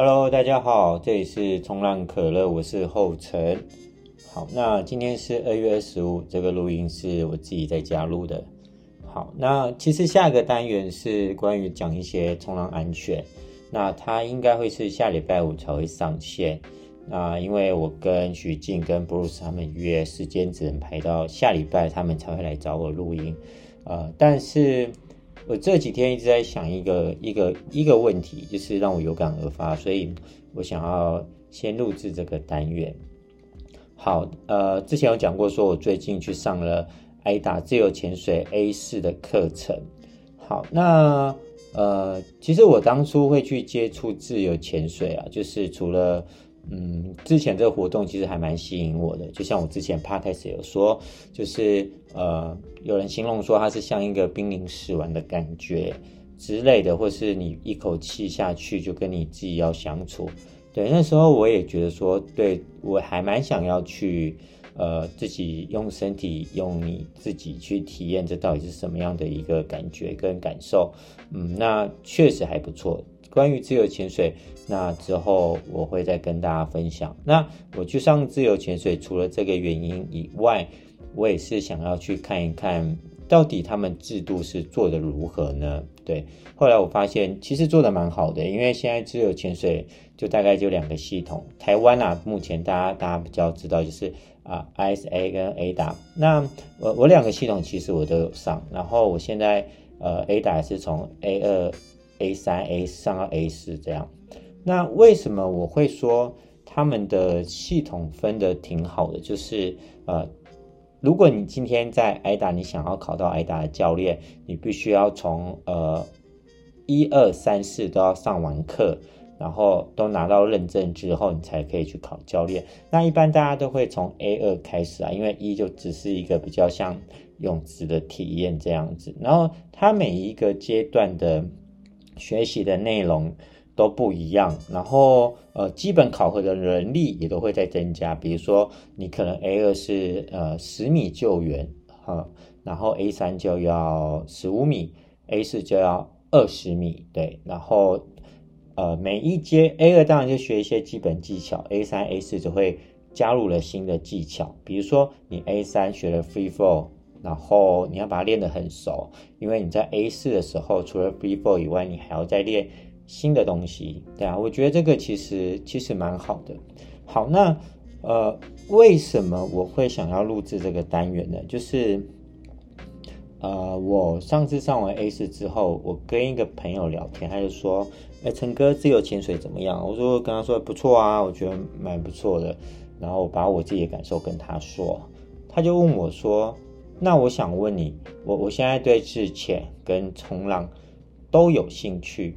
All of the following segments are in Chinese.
Hello，大家好，这里是冲浪可乐，我是后成。好，那今天是二月二十五，这个录音是我自己在家录的。好，那其实下一个单元是关于讲一些冲浪安全，那它应该会是下礼拜五才会上线。那因为我跟许静跟 Bruce 他们约时间，只能排到下礼拜，他们才会来找我录音。呃，但是我这几天一直在想一个一个一个问题，就是让我有感而发，所以我想要先录制这个单元。好，呃，之前有讲过，说我最近去上了 AIDA 自由潜水 A 四的课程。好，那呃，其实我当初会去接触自由潜水啊，就是除了嗯，之前这个活动其实还蛮吸引我的，就像我之前 podcast 有说，就是呃，有人形容说它是像一个濒临死亡的感觉之类的，或是你一口气下去就跟你自己要相处。对，那时候我也觉得说，对，我还蛮想要去呃，自己用身体用你自己去体验这到底是什么样的一个感觉跟感受。嗯，那确实还不错。关于自由潜水，那之后我会再跟大家分享。那我去上自由潜水，除了这个原因以外，我也是想要去看一看，到底他们制度是做得如何呢？对，后来我发现其实做得蛮好的，因为现在自由潜水就大概就两个系统。台湾啊，目前大家大家比较知道就是啊，ISA 跟 ADA。那我我两个系统其实我都有上，然后我现在呃 ADA 是从 A 二。A 三、A 上到 A 四这样，那为什么我会说他们的系统分得挺好的？就是呃，如果你今天在 AIDA，你想要考到 AIDA 的教练，你必须要从呃一二三四都要上完课，然后都拿到认证之后，你才可以去考教练。那一般大家都会从 A 二开始啊，因为一就只是一个比较像泳池的体验这样子，然后它每一个阶段的。学习的内容都不一样，然后呃，基本考核的能力也都会在增加。比如说，你可能 A 二是呃十米救援哈，然后 A 三就要十五米，A 四就要二十米，对。然后呃，每一阶 A 二当然就学一些基本技巧，A 三、A 四就会加入了新的技巧。比如说，你 A 三学了 Free Fall。然后你要把它练得很熟，因为你在 A 四的时候，除了 B ball 以外，你还要再练新的东西，对啊，我觉得这个其实其实蛮好的。好，那呃，为什么我会想要录制这个单元呢？就是呃，我上次上完 A 四之后，我跟一个朋友聊天，他就说：“哎，陈哥，自由潜水怎么样？”我说：“跟他说不错啊，我觉得蛮不错的。”然后我把我自己的感受跟他说，他就问我说。那我想问你，我我现在对自潜跟冲浪都有兴趣，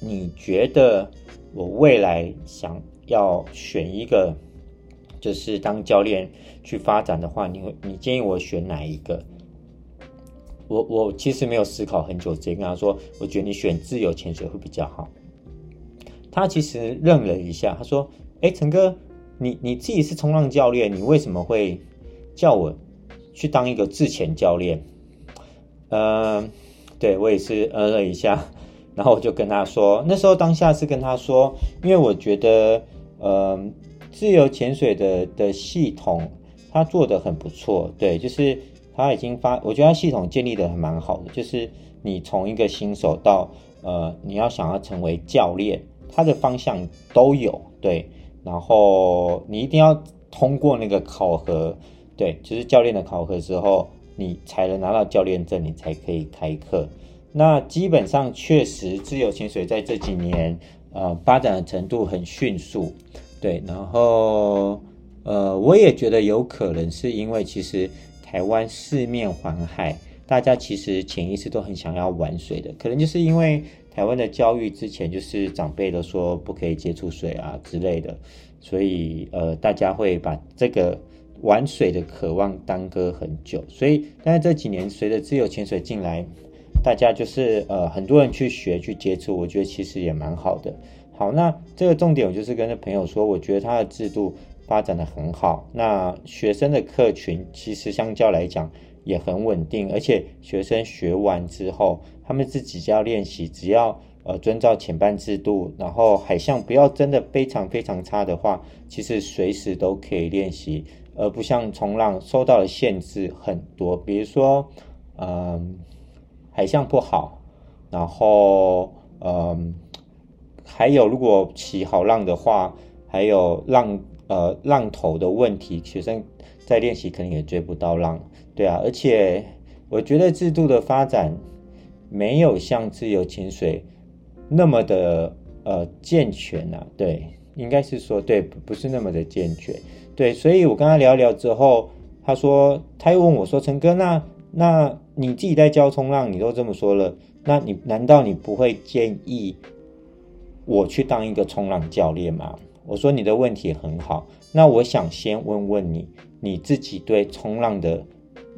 你觉得我未来想要选一个，就是当教练去发展的话，你会你建议我选哪一个？我我其实没有思考很久，直接跟他说，我觉得你选自由潜水会比较好。他其实愣了一下，他说：“哎，陈哥，你你自己是冲浪教练，你为什么会叫我？”去当一个自潜教练，嗯、呃，对我也是嗯了一下，然后我就跟他说，那时候当下是跟他说，因为我觉得，呃，自由潜水的的系统他做得很不错，对，就是他已经发，我觉得他系统建立得还蛮好的，就是你从一个新手到呃，你要想要成为教练，他的方向都有，对，然后你一定要通过那个考核。对，就是教练的考核之后，你才能拿到教练证，你才可以开课。那基本上确实，自由潜水在这几年，呃，发展的程度很迅速。对，然后，呃，我也觉得有可能是因为其实台湾四面环海，大家其实潜意识都很想要玩水的，可能就是因为台湾的教育之前就是长辈都说不可以接触水啊之类的，所以呃，大家会把这个。玩水的渴望耽搁很久，所以但是这几年随着自由潜水进来，大家就是呃很多人去学去接触，我觉得其实也蛮好的。好，那这个重点我就是跟着朋友说，我觉得他的制度发展的很好。那学生的客群其实相较来讲也很稳定，而且学生学完之后，他们自己就要练习，只要呃遵照前班制度，然后海象不要真的非常非常差的话，其实随时都可以练习，而不像冲浪受到的限制很多，比如说嗯、海象不好，然后嗯、还有如果起好浪的话，还有浪呃浪头的问题，学生。在练习可能也追不到浪，对啊，而且我觉得制度的发展没有像自由潜水那么的呃健全啊，对，应该是说对，不是那么的健全，对，所以我跟他聊聊之后，他说他又问我说，陈哥，那那你自己在教冲浪，你都这么说了，那你难道你不会建议我去当一个冲浪教练吗？我说你的问题很好，那我想先问问你。你自己对冲浪的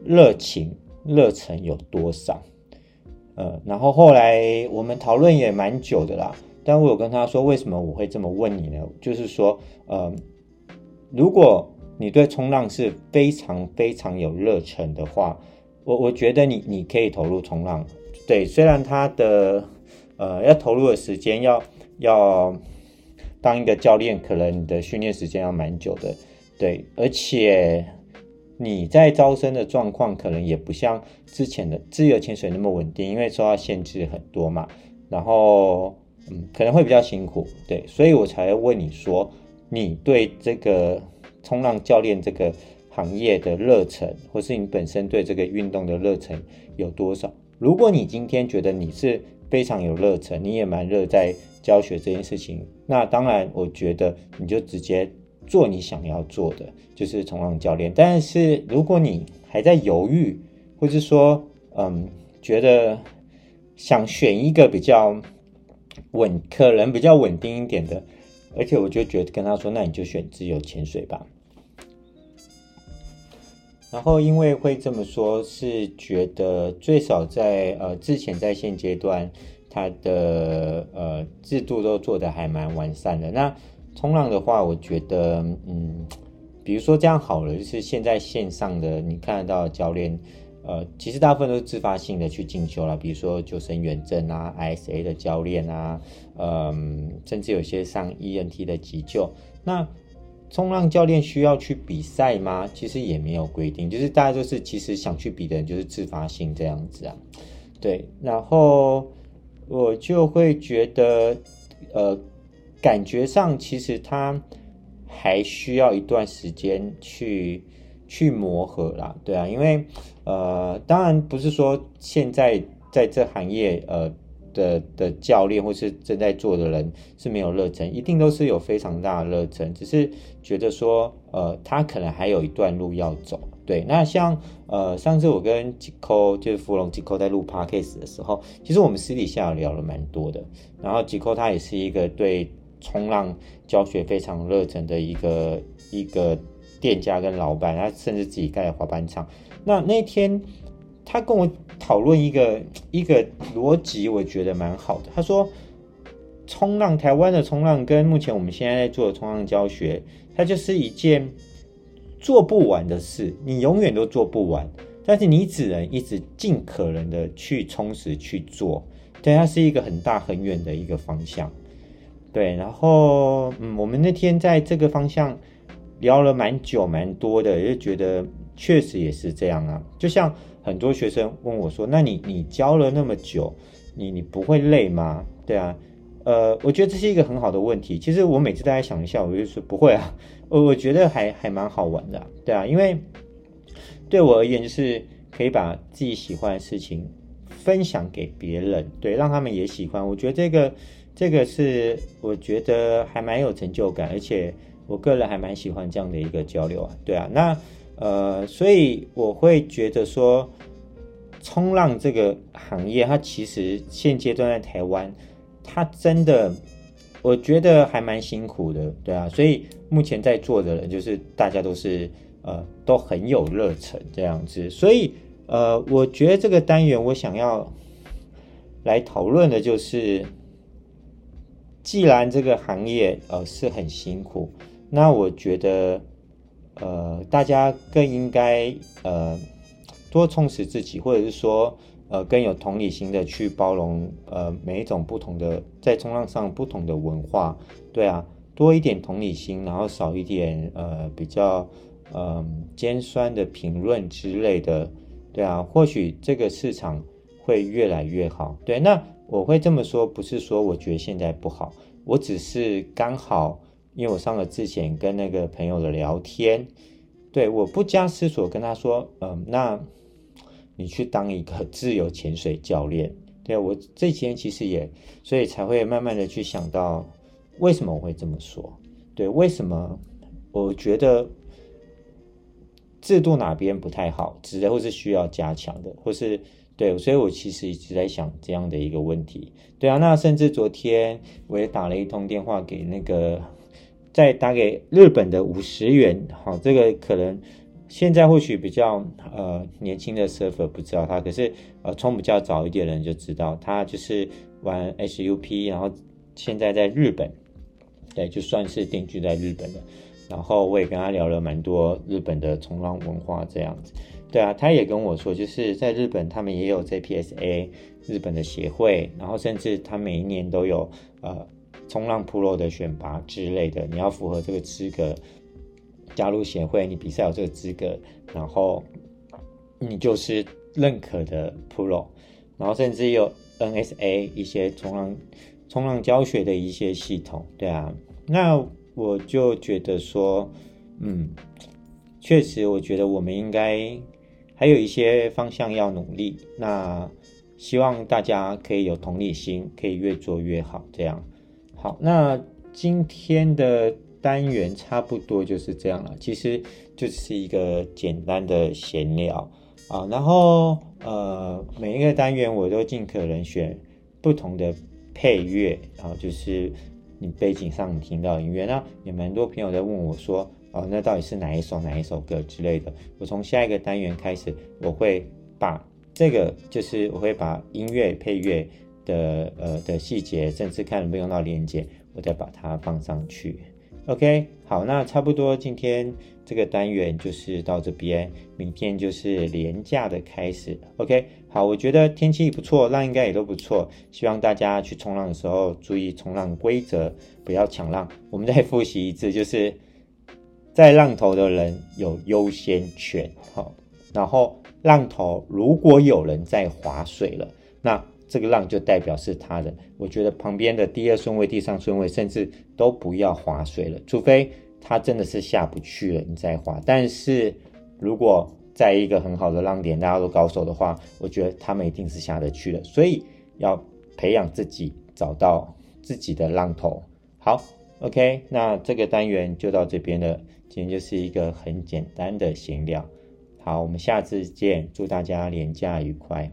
热情、热忱有多少？呃，然后后来我们讨论也蛮久的啦。但我有跟他说，为什么我会这么问你呢？就是说，呃，如果你对冲浪是非常非常有热忱的话，我我觉得你你可以投入冲浪。对，虽然他的呃要投入的时间要要当一个教练，可能你的训练时间要蛮久的。对，而且你在招生的状况可能也不像之前的自由潜水那么稳定，因为受到限制很多嘛。然后，嗯，可能会比较辛苦。对，所以我才问你说，你对这个冲浪教练这个行业的热忱，或是你本身对这个运动的热忱有多少？如果你今天觉得你是非常有热忱，你也蛮热在教学这件事情，那当然，我觉得你就直接。做你想要做的，就是冲浪教练。但是如果你还在犹豫，或是说，嗯，觉得想选一个比较稳，可能比较稳定一点的，而且我就觉得跟他说，那你就选自由潜水吧。然后因为会这么说，是觉得最少在呃之前在现阶段，它的呃制度都做得还蛮完善的。那冲浪的话，我觉得，嗯，比如说这样好了，就是现在线上的你看得到教练，呃，其实大部分都是自发性的去进修了，比如说救生员证啊，ISA 的教练啊，嗯，甚至有些上 ENT 的急救。那冲浪教练需要去比赛吗？其实也没有规定，就是大家就是其实想去比的人就是自发性这样子啊，对。然后我就会觉得，呃。感觉上，其实他还需要一段时间去去磨合啦，对啊，因为呃，当然不是说现在在这行业呃的的教练或是正在做的人是没有热忱，一定都是有非常大的热忱，只是觉得说呃，他可能还有一段路要走。对，那像呃上次我跟吉扣就是芙蓉吉扣在录 podcast 的时候，其实我们私底下聊了蛮多的，然后吉扣他也是一个对。冲浪教学非常热忱的一个一个店家跟老板，他甚至自己盖了滑板场。那那天他跟我讨论一个一个逻辑，我觉得蛮好的。他说，冲浪台湾的冲浪跟目前我们现在在做的冲浪教学，它就是一件做不完的事，你永远都做不完。但是你只能一直尽可能的去充实去做，对，它是一个很大很远的一个方向。对，然后嗯，我们那天在这个方向聊了蛮久蛮多的，也觉得确实也是这样啊。就像很多学生问我说：“那你你教了那么久，你你不会累吗？”对啊，呃，我觉得这是一个很好的问题。其实我每次大家想一下，我就说不会啊，我我觉得还还蛮好玩的，对啊，因为对我而言，就是可以把自己喜欢的事情分享给别人，对，让他们也喜欢。我觉得这个。这个是我觉得还蛮有成就感，而且我个人还蛮喜欢这样的一个交流啊。对啊，那呃，所以我会觉得说，冲浪这个行业，它其实现阶段在台湾，它真的我觉得还蛮辛苦的。对啊，所以目前在做的人，就是大家都是呃都很有热忱这样子。所以呃，我觉得这个单元我想要来讨论的就是。既然这个行业呃是很辛苦，那我觉得呃大家更应该呃多充实自己，或者是说，呃，更有同理心的去包容，呃，每一种不同的在冲浪上不同的文化，对啊，多一点同理心，然后少一点呃比较呃尖酸的评论之类的，对啊，或许这个市场会越来越好。对，那我会这么说，不是说我觉得现在不好，我只是刚好。因为我上了之前跟那个朋友的聊天，对，我不加思索跟他说，嗯、那你去当一个自由潜水教练，对，我这几天其实也，所以才会慢慢的去想到，为什么我会这么说？对，为什么我觉得制度哪边不太好，值得或是需要加强的，或是对，所以我其实一直在想这样的一个问题。对啊，那甚至昨天我也打了一通电话给那个。再打给日本的五十元，好，这个可能现在或许比较呃年轻的 surfer 不知道他，可是呃冲比较早一点的人就知道他就是玩 SUP，然后现在在日本，对，就算是定居在日本的。然后我也跟他聊了蛮多日本的冲浪文化这样子，对啊，他也跟我说，就是在日本他们也有 JPSA 日本的协会，然后甚至他每一年都有呃。冲浪 Pro 的选拔之类的，你要符合这个资格，加入协会，你比赛有这个资格，然后你就是认可的 Pro，然后甚至有 NSA 一些冲浪冲浪教学的一些系统，对啊，那我就觉得说，嗯，确实，我觉得我们应该还有一些方向要努力，那希望大家可以有同理心，可以越做越好，这样。好，那今天的单元差不多就是这样了。其实就是一个简单的闲聊啊，然后呃，每一个单元我都尽可能选不同的配乐，然后就是你背景上你听到的音乐。那有蛮多朋友在问我说，哦，那到底是哪一首哪一首歌之类的？我从下一个单元开始，我会把这个就是我会把音乐配乐。的呃的细节，甚至看有没有用到连接，我再把它放上去。OK，好，那差不多今天这个单元就是到这边，明天就是连价的开始。OK，好，我觉得天气不错，浪应该也都不错，希望大家去冲浪的时候注意冲浪规则，不要抢浪。我们再复习一次，就是在浪头的人有优先权。好，然后浪头如果有人在划水了，那这个浪就代表是他的，我觉得旁边的第二顺位、第三顺位，甚至都不要划水了，除非他真的是下不去了，你再划。但是如果在一个很好的浪点，大家都高手的话，我觉得他们一定是下得去的。所以要培养自己，找到自己的浪头。好，OK，那这个单元就到这边了。今天就是一个很简单的闲聊。好，我们下次见，祝大家连假愉快。